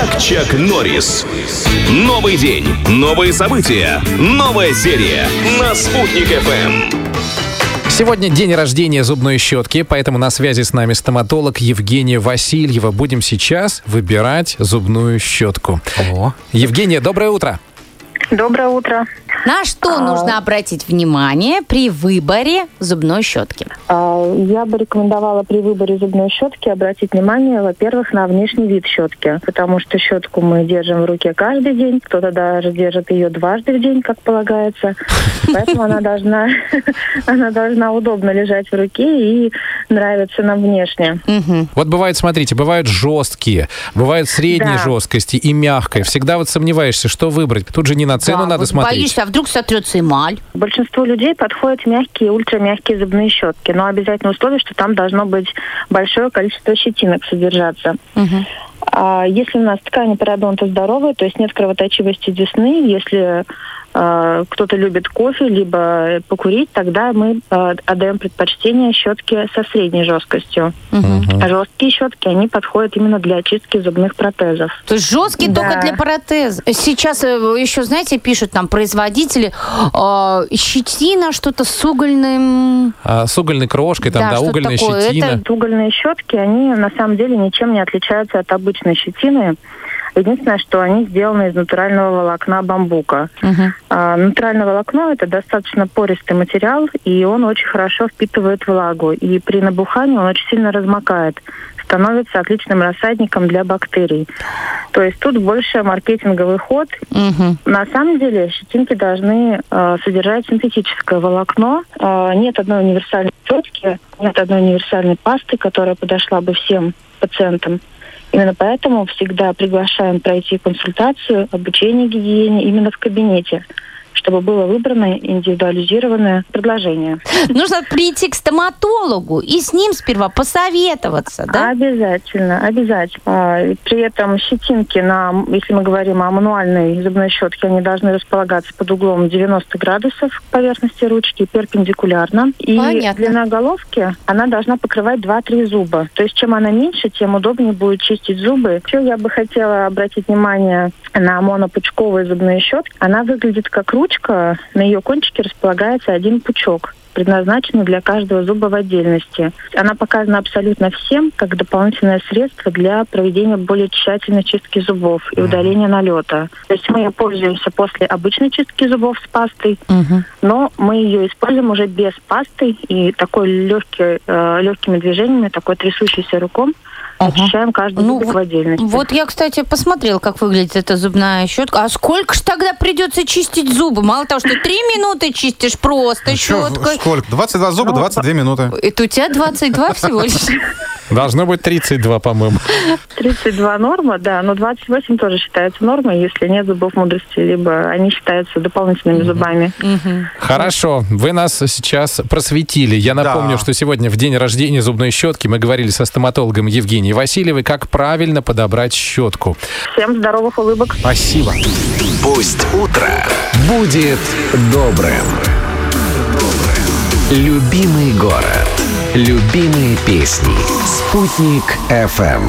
как Чак Норрис. Новый день, новые события, новая серия на «Спутник ФМ». Сегодня день рождения зубной щетки, поэтому на связи с нами стоматолог Евгения Васильева. Будем сейчас выбирать зубную щетку. О. Евгения, доброе утро. Доброе утро. На что нужно обратить внимание при выборе зубной щетки? А, Я бы рекомендовала при выборе зубной щетки обратить внимание, во-первых, на внешний вид щетки, потому что щетку мы держим в руке каждый день, кто-то даже держит ее дважды в день, как полагается, поэтому она должна, она должна удобно лежать в руке и нравиться нам внешне. Вот бывает, смотрите, бывают жесткие, бывают средней жесткости и мягкой. Всегда вот сомневаешься, что выбрать. Тут же не на цену надо смотреть. А вдруг сотрется эмаль? Большинству людей подходят мягкие, ультрамягкие зубные щетки, но обязательно условие, что там должно быть большое количество щетинок содержаться. Мгм. А если у нас ткани пародонта здоровые, то есть нет кровоточивости десны, если э, кто-то любит кофе, либо покурить, тогда мы э, отдаем предпочтение щетке со средней жесткостью. Мгм. А жесткие щетки, они подходят именно для очистки зубных протезов. То есть жесткий Да. только для протеза. Сейчас э, еще, знаете, пишут там производители, э, щетина, что-то с угольным... А с угольной крошкой, там, Да, да, угольная такое. щетина. Это- Угольные щетки, они на самом деле ничем не отличаются от обычной щетины. Единственное, что они сделаны из натурального волокна бамбука. Мгм. А, натуральное волокно – это достаточно пористый материал, и он очень хорошо впитывает влагу. И при набухании он очень сильно размокает, становится отличным рассадником для бактерий. То есть тут больше маркетинговый ход. Мгм. На самом деле щетинки должны э, содержать синтетическое волокно. Э, нет одной универсальной щетки, нет одной универсальной пасты, которая подошла бы всем пациентам. Именно поэтому всегда приглашаем пройти консультацию, обучение гигиене именно в кабинете, чтобы было выбрано индивидуализированное предложение. Нужно прийти к стоматологу и с ним сперва посоветоваться, да? Обязательно, обязательно. А, При этом щетинки, на, если мы говорим о мануальной зубной щетке, они должны располагаться под углом 90 градусов к поверхности ручки, перпендикулярно. И Понятно. длина головки, она должна покрывать 2-3 зуба. То есть чем она меньше, тем удобнее будет чистить зубы. Еще я бы хотела обратить внимание на монопучковые зубные щетки. Она выглядит как ручка, на ее кончике располагается один пучок предназначена для каждого зуба в отдельности. Она показана абсолютно всем как дополнительное средство для проведения более тщательной чистки зубов и удаления налета. То есть мы ее пользуемся после обычной чистки зубов с пастой, но мы ее используем уже без пасты и такой легкий, э, легкими движениями, такой трясущейся руком Ага. очищаем каждый Ну, зубик вот- в отдельности. Вот я, кстати, посмотрела, как выглядит эта зубная щетка. А сколько ж тогда придется чистить зубы? Мало того, что три минуты чистишь просто Чё, щеткой. сколько? 22 зуба, 22 минуты. Это у тебя 22 всего лишь. Должно быть 32, по-моему. 32 норма, да, но 28 тоже считается нормой, если нет зубов мудрости, либо они считаются дополнительными зубами. Хорошо, вы нас сейчас просветили. Я напомню, Да. что сегодня в день рождения зубной щетки мы говорили со стоматологом Евгенией Васильевой, как правильно подобрать щетку. Всем здоровых улыбок. Спасибо. Пусть утро будет добрым. Любимый город. Любимые песни. Спутник FM.